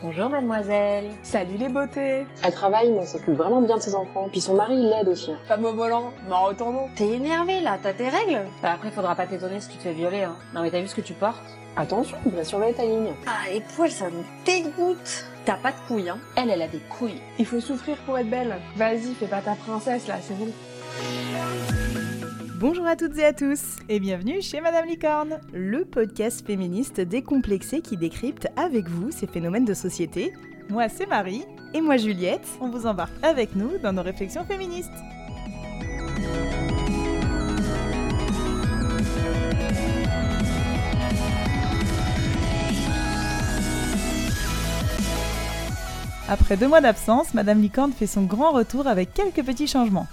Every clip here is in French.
Bonjour mademoiselle. Salut les beautés. Elle travaille mais elle s'occupe vraiment bien de ses enfants. Puis son mari il l'aide aussi. Femme au volant, m'en retournons. T'es énervée là, t'as tes règles Bah après faudra pas t'étonner si tu te fais violer hein. Non mais t'as vu ce que tu portes Attention, il va surveiller ta ligne. Ah les poils ça me dégoûte T'as pas de couilles hein Elle, elle a des couilles. Il faut souffrir pour être belle. Vas-y, fais pas ta princesse là, c'est bon. Bonjour à toutes et à tous et bienvenue chez Madame Licorne, le podcast féministe décomplexé qui décrypte avec vous ces phénomènes de société. Moi c'est Marie et moi Juliette, on vous embarque avec nous dans nos réflexions féministes. Après deux mois d'absence, Madame Licorne fait son grand retour avec quelques petits changements.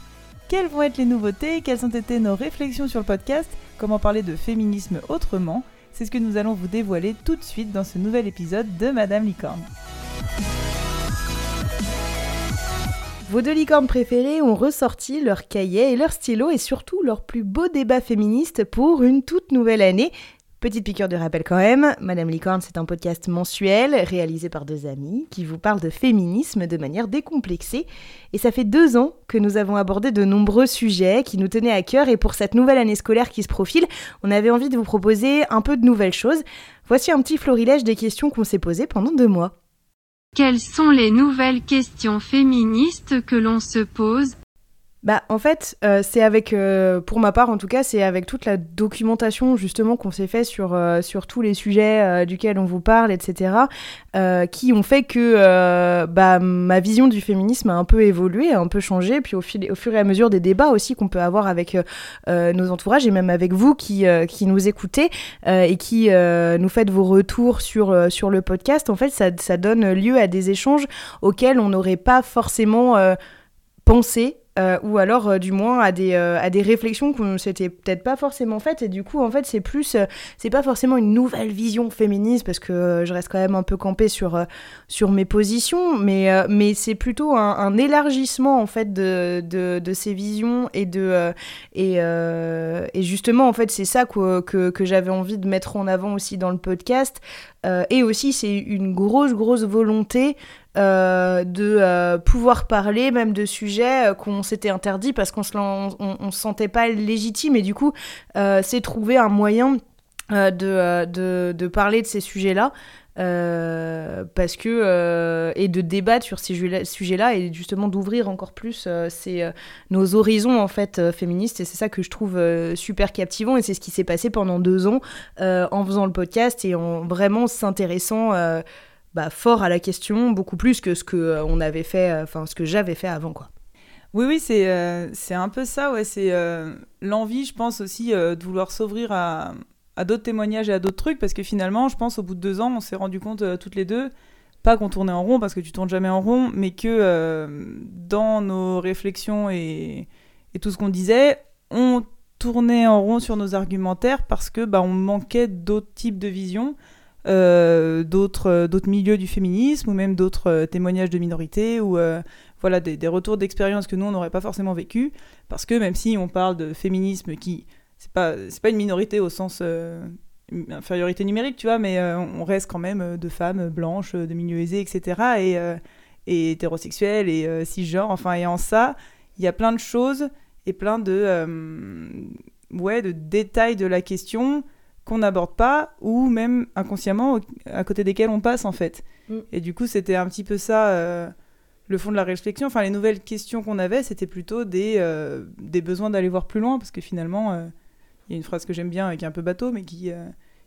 Quelles vont être les nouveautés? Quelles ont été nos réflexions sur le podcast? Comment parler de féminisme autrement? C'est ce que nous allons vous dévoiler tout de suite dans ce nouvel épisode de Madame Licorne. Vos deux licornes préférées ont ressorti leurs cahiers et leurs stylos et surtout leur plus beau débat féministe pour une toute nouvelle année Petite piqûre de rappel quand même, Madame Licorne, c'est un podcast mensuel réalisé par deux amis qui vous parle de féminisme de manière décomplexée. Et ça fait deux ans que nous avons abordé de nombreux sujets qui nous tenaient à cœur et pour cette nouvelle année scolaire qui se profile, on avait envie de vous proposer un peu de nouvelles choses. Voici un petit florilège des questions qu'on s'est posées pendant deux mois. Quelles sont les nouvelles questions féministes que l'on se pose bah, en fait, euh, c'est avec, euh, pour ma part en tout cas, c'est avec toute la documentation justement qu'on s'est fait sur, euh, sur tous les sujets duquel on vous parle, etc., qui ont fait que bah, ma vision du féminisme a un peu évolué, a un peu changé, puis au, fil, au fur et à mesure des débats aussi qu'on peut avoir avec nos entourages et même avec vous qui, qui nous écoutez et qui nous faites vos retours sur, sur le podcast, en fait, ça, ça donne lieu à des échanges auxquels on n'aurait pas forcément pensé euh, ou alors euh, du moins à des, euh, à des réflexions qu'on s'était peut-être pas forcément faites. Et du coup en fait c'est plus c'est pas forcément une nouvelle vision féministe parce que je reste quand même un peu campée sur, sur mes positions. Mais, mais c'est plutôt un, élargissement en fait de, de, ces visions et de et, et justement en fait c'est ça que, que j'avais envie de mettre en avant aussi dans le podcast et aussi c'est une grosse grosse volonté euh, de euh, pouvoir parler même de sujets euh, qu'on s'était interdit parce qu'on se, se sentait pas légitime et du coup c'est trouver un moyen de, de, de, parler de ces sujets-là. Parce que et de débattre sur ces sujets-là et justement d'ouvrir encore plus ces, nos horizons en fait féministes et c'est ça que je trouve super captivant et c'est ce qui s'est passé pendant deux ans en faisant le podcast et en vraiment s'intéressant bah, fort à la question, beaucoup plus que ce que euh, on avait fait, euh, enfin ce que j'avais fait avant, quoi. Oui, oui, c'est euh, c'est un peu ça, ouais. C'est l'envie, je pense aussi, de vouloir s'ouvrir à, à d'autres témoignages et à d'autres trucs, parce que finalement, je pense, au bout de deux ans, on s'est rendu compte toutes les deux, pas qu'on tournait en rond, parce que tu tournes jamais en rond, mais que dans nos réflexions et, tout ce qu'on disait, on tournait en rond sur nos argumentaires parce que bah, on manquait d'autres types de visions. Euh, d'autres euh, milieux du féminisme ou même d'autres euh, témoignages de minorités ou voilà des, retours d'expérience que nous on n'aurait pas forcément vécu parce que même si on parle de féminisme qui c'est pas c'est pas une minorité au sens infériorité numérique tu vois mais on reste quand même de femmes blanches de milieux aisés etc et, et hétérosexuels et cisgenres enfin et en ça il y a plein de choses et plein de ouais de détails de la question qu'on n'aborde pas ou même inconsciemment à côté desquels on passe en fait. Mm. Et du coup, c'était un petit peu ça euh, le fond de la réflexion. Enfin, les nouvelles questions qu'on avait, c'était plutôt des, euh, des besoins d'aller voir plus loin parce que finalement, euh, il y a une phrase que j'aime bien et qui est un peu bateau, mais qui,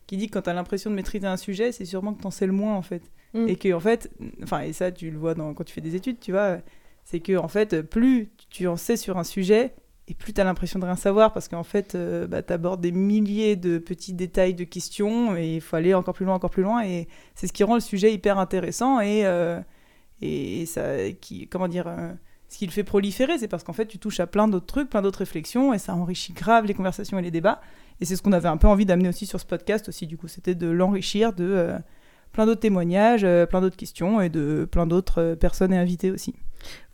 qui dit que quand tu as l'impression de maîtriser un sujet, c'est sûrement que tu en sais le moins en fait. Mm. Et que en fait, enfin, et ça, tu le vois dans, quand tu fais des études, tu vois, c'est que en fait, plus tu en sais sur un sujet, et plus tu as l'impression de rien savoir parce qu'en fait, euh, bah, tu abordes des milliers de petits détails de questions et il faut aller encore plus loin, encore plus loin. Et c'est ce qui rend le sujet hyper intéressant et, euh, et ça, qui, comment dire, euh, ce qui le fait proliférer, c'est parce qu'en fait, tu touches à plein d'autres trucs, plein d'autres réflexions et ça enrichit grave les conversations et les débats. Et c'est ce qu'on avait un peu envie d'amener aussi sur ce podcast aussi, du coup, c'était de l'enrichir de plein d'autres témoignages, plein d'autres questions et de plein d'autres personnes et invités aussi.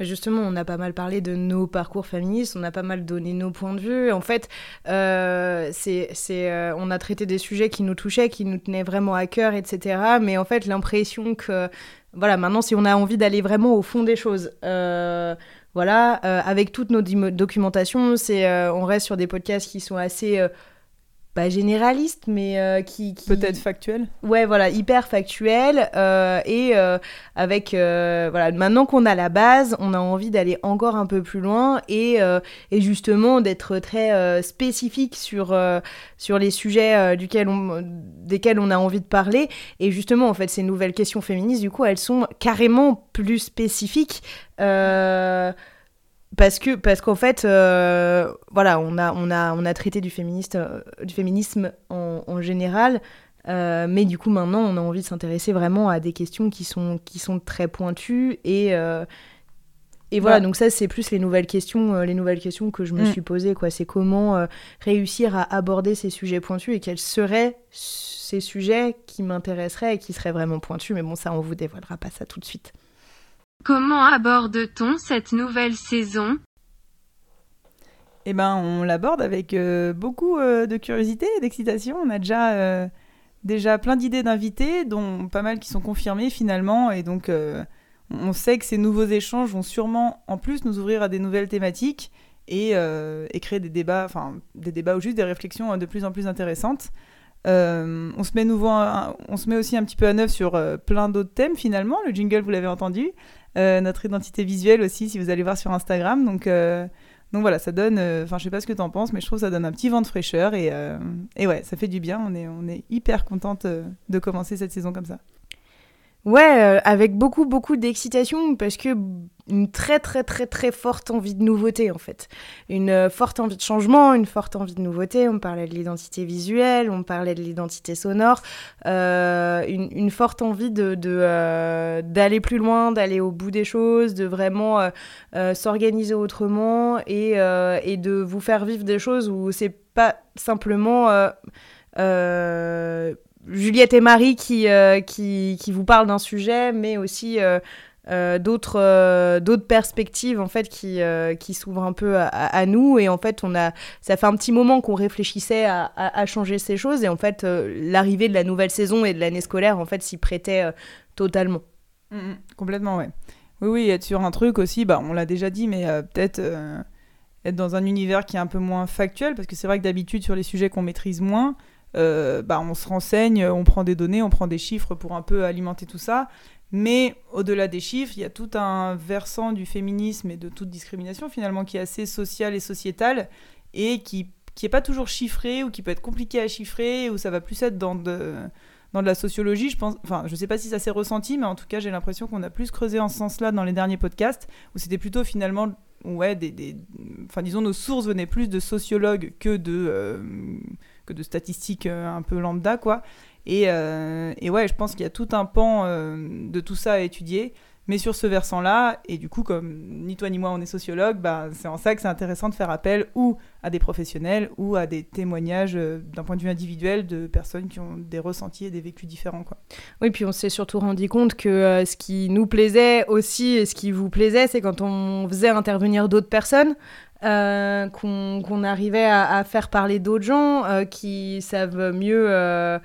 Justement, on a pas mal parlé de nos parcours féministes, on a pas mal donné nos points de vue. En fait, euh, c'est, c'est, euh, on a traité des sujets qui nous touchaient, qui nous tenaient vraiment à cœur, etc. Mais en fait, l'impression que, voilà, maintenant, si on a envie d'aller vraiment au fond des choses, euh, voilà, avec toutes nos documentations, c'est, on reste sur des podcasts qui sont assez pas généralistes, mais euh, qui, qui- Peut-être factuel. Ouais, voilà, hyper factuel. euh, et euh, avec. voilà, maintenant qu'on a la base, on a envie d'aller encore un peu plus loin et, et justement d'être très spécifique sur, sur les sujets duquel on, desquels on a envie de parler. Et justement, en fait, ces nouvelles questions féministes, du coup, elles sont carrément plus spécifiques. euh, parce que parce qu'en fait euh, voilà on a on a on a traité du féministe euh, du féminisme en, en général euh, mais du coup maintenant on a envie de s'intéresser vraiment à des questions qui sont qui sont très pointues et et voilà, donc ça c'est plus les nouvelles questions, les nouvelles questions que je me Mm. suis posées quoi. C'est comment réussir à aborder ces sujets pointus et quels seraient ces sujets qui m'intéresseraient et qui seraient vraiment pointus. Mais bon, ça on vous dévoilera pas ça tout de suite. Comment aborde-t-on cette nouvelle saison? Eh ben, on l'aborde avec euh, beaucoup euh, de curiosité et d'excitation. On a déjà, euh, déjà plein d'idées d'invités, dont pas mal qui sont confirmées finalement. Et donc, on sait que ces nouveaux échanges vont sûrement, en plus, nous ouvrir à des nouvelles thématiques et, créer des débats, enfin, des débats ou juste des réflexions de plus en plus intéressantes. On, se met aussi un petit peu à neuf sur plein d'autres thèmes finalement. Le jingle, vous l'avez entendu. Euh, notre identité visuelle aussi, si vous allez voir sur Instagram. Donc, euh, donc voilà, ça donne. euh, Enfin, je sais pas ce que t'en penses, mais je trouve que ça donne un petit vent de fraîcheur et, et ouais, ça fait du bien. On est, on est hyper contente de commencer cette saison comme ça. Ouais, euh, avec beaucoup, beaucoup d'excitation parce que une très, très, très, très forte envie de nouveauté en fait. Une euh, forte envie de changement, une forte envie de nouveauté. On parlait de l'identité visuelle, on parlait de l'identité sonore, euh, une, une forte envie de, d'aller plus loin, d'aller au bout des choses, de vraiment s'organiser autrement et, et de vous faire vivre des choses où c'est pas simplement. Juliette et Marie qui, euh, qui, qui vous parlent d'un sujet, mais aussi euh, euh, d'autres perspectives en fait qui, qui s'ouvrent un peu à, nous. Et en fait, on a, ça fait un petit moment qu'on réfléchissait à, à- à changer ces choses. Et en fait, l'arrivée de la nouvelle saison et de l'année scolaire, en fait, s'y prêtait totalement. Mhm, complètement, ouais. Oui, oui, être sur un truc aussi, bah, on l'a déjà dit, mais peut-être être dans un univers qui est un peu moins factuel, parce que c'est vrai que d'habitude, sur les sujets qu'on maîtrise moins, euh, bah, on se renseigne, on prend des données, on prend des chiffres pour un peu alimenter tout ça. Mais au-delà des chiffres, il y a tout un versant du féminisme et de toute discrimination finalement qui est assez social et sociétal et qui qui est pas toujours chiffré ou qui peut être compliqué à chiffrer ou ça va plus être dans de dans de la sociologie, je pense, enfin, sais pas si ça s'est ressenti, mais en tout cas, j'ai l'impression qu'on a plus creusé en ce sens-là dans les derniers podcasts, où c'était plutôt finalement, ouais, des, des- enfin, disons, nos sources venaient plus de sociologues que de, euh, que de statistiques euh, un peu lambda, quoi. Et, euh, et ouais, je pense qu'il y a tout un pan euh, de tout ça à étudier. Mais sur ce versant-là, et du coup, comme ni toi ni moi on est sociologue, bah, c'est en ça que c'est intéressant de faire appel ou à des professionnels ou à des témoignages d'un point de vue individuel de personnes qui ont des ressentis et des vécus différents. Quoi. Oui, puis on s'est surtout rendu compte que ce qui nous plaisait aussi et ce qui vous plaisait, c'est quand on faisait intervenir d'autres personnes, euh, qu'on arrivait à, faire parler d'autres gens euh, qui savent mieux euh,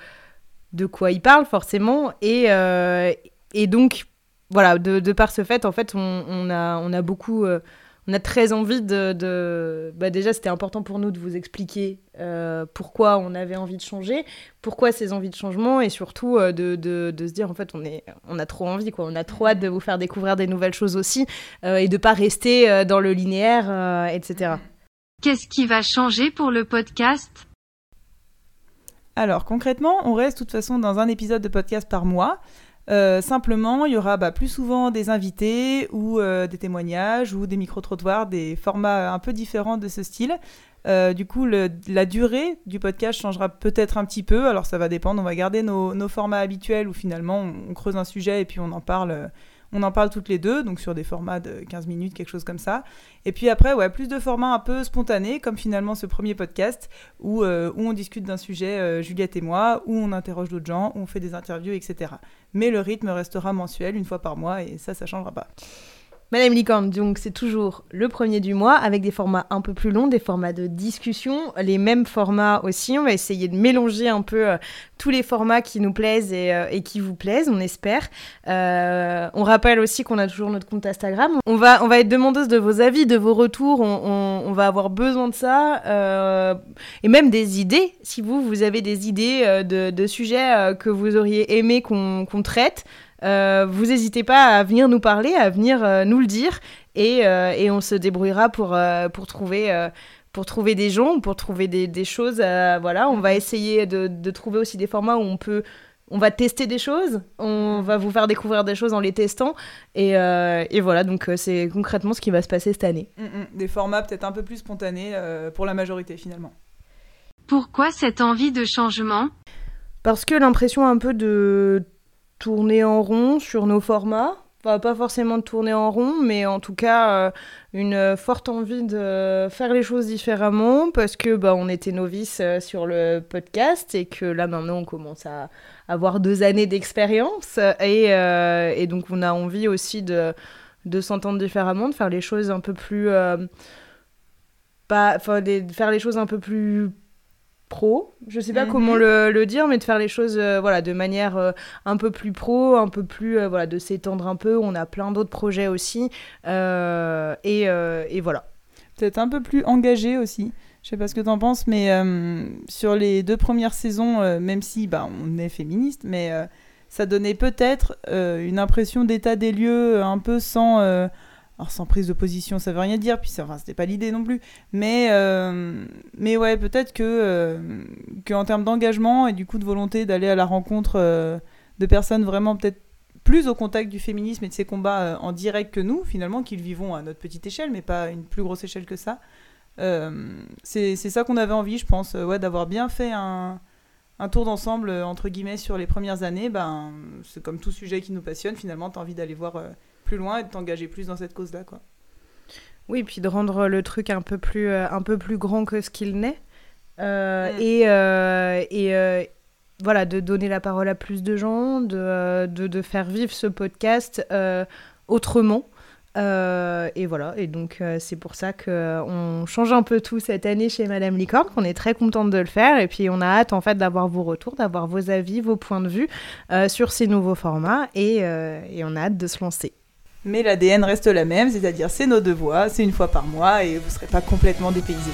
de quoi ils parlent forcément. Et, et donc, voilà, de, par ce fait, en fait, on a, on a beaucoup... on a très envie de... de- Bah déjà, c'était important pour nous de vous expliquer euh, pourquoi on avait envie de changer, pourquoi ces envies de changement, et surtout euh, de, de, de se dire, en fait, on, est, on a trop envie, quoi. On a trop hâte de vous faire découvrir des nouvelles choses aussi, euh, et de pas rester euh, dans le linéaire, euh, etc. Qu'est-ce qui va changer pour le podcast? Alors concrètement, on reste de toute façon dans un épisode de podcast par mois. Euh, simplement, il y aura bah, plus souvent des invités ou euh, des témoignages ou des micro-trottoirs, des formats un peu différents de ce style. Euh, du coup, la durée du podcast changera peut-être un petit peu. Alors, ça va dépendre. On va garder nos, formats habituels où finalement on creuse un sujet et puis on en parle. On en parle toutes les deux, donc sur des formats de 15 minutes, quelque chose comme ça. Et puis après, ouais, plus de formats un peu spontanés, comme finalement ce premier podcast, où, euh, on discute d'un sujet, euh, Juliette et moi, où on interroge d'autres gens, où on fait des interviews, etc. Mais le rythme restera mensuel, une fois par mois, et ça, ça changera pas. Madame Licorne, donc c'est toujours le premier du mois avec des formats un peu plus longs, des formats de discussion, les mêmes formats aussi. On va essayer de mélanger un peu euh, tous les formats qui nous plaisent et, euh, qui vous plaisent, on espère. Euh, on rappelle aussi qu'on a toujours notre compte Instagram. On va, on va être demandeuse de vos avis, de vos retours. On, va avoir besoin de ça et même des idées. Si vous, vous avez des idées de, sujets que vous auriez aimé qu'on traite. Euh, vous n'hésitez pas à venir nous parler, à venir euh, nous le dire, et, euh, et on se débrouillera pour, euh, pour, trouver, euh, pour trouver des gens, pour trouver des, des choses. euh, voilà, on va essayer de, de trouver aussi des formats où on peut. On va tester des choses, on va vous faire découvrir des choses en les testant, et, euh, et voilà, donc c'est concrètement ce qui va se passer cette année. Mm, mm. Des formats peut-être un peu plus spontanés euh, pour la majorité finalement. Pourquoi cette envie de changement? Parce que l'impression un peu de tourner en rond sur nos formats, pas forcément de tourner en rond, mais en tout cas euh, une forte envie de faire les choses différemment parce que bah, on était novices euh, sur le podcast et que là maintenant on commence à avoir deux années d'expérience et, euh, donc on a envie aussi de, s'entendre différemment, de faire les choses un peu plus... pas, de faire les choses un peu plus pro, je sais pas Mhm. comment le, le dire, mais de faire les choses euh, voilà, de manière euh, un peu plus pro, un peu plus, euh, voilà, de s'étendre un peu. On a plein d'autres projets aussi. et, et voilà. Peut-être un peu plus engagé aussi. Je sais pas ce que t'en penses, mais sur les deux premières saisons, même si bah, on est féministe, mais ça donnait peut-être une impression d'état des lieux un peu sans, alors sans prise de position, ça veut rien dire, puis ça- enfin, c'était pas l'idée non plus. Mais, euh, mais ouais, peut-être que, euh, que en termes d'engagement et du coup de volonté d'aller à la rencontre euh, de personnes vraiment peut-être plus au contact du féminisme et de ces combats euh, en direct que nous, finalement, qu'ils vivons à notre petite échelle, mais pas une plus grosse échelle que ça. C'est ça qu'on avait envie, je pense, ouais, d'avoir bien fait un, un tour d'ensemble, entre guillemets, sur les premières années. Ben, c'est comme tout sujet qui nous passionne, finalement, tu as envie d'aller voir plus loin et de t'engager plus dans cette cause-là. quoi. Oui, puis de rendre le truc un peu plus, euh, un peu plus grand que ce qu'il n'est. Euh, Mm. Et, euh, et euh, voilà, de donner la parole à plus de gens, de, de, de faire vivre ce podcast autrement. Et voilà, et donc c'est pour ça qu'on change un peu tout cette année chez Madame Licorne, qu'on est très contente de le faire, et puis on a hâte en fait d'avoir vos retours, d'avoir vos avis, vos points de vue sur ces nouveaux formats, et, et on a hâte de se lancer. Mais l'ADN reste la même, c'est-à-dire c'est nos deux voix, c'est une fois par mois et vous serez pas complètement dépaysés.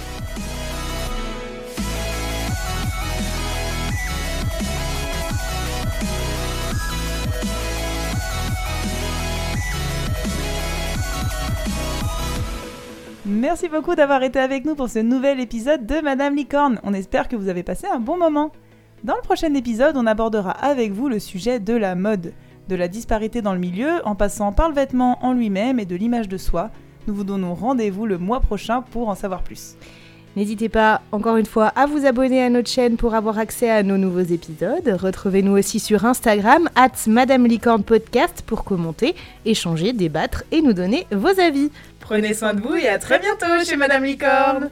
Merci beaucoup d'avoir été avec nous pour ce nouvel épisode de Madame Licorne. On espère que vous avez passé un bon moment. Dans le prochain épisode, on abordera avec vous le sujet de la mode, de la disparité dans le milieu, en passant par le vêtement en lui-même et de l'image de soi. Nous vous donnons rendez-vous le mois prochain pour en savoir plus. N'hésitez pas, encore une fois, à vous abonner à notre chaîne pour avoir accès à nos nouveaux épisodes. Retrouvez-nous aussi sur Instagram, at Madame Licorne Podcast, pour commenter, échanger, débattre et nous donner vos avis. Prenez soin de vous et à très bientôt chez Madame Licorne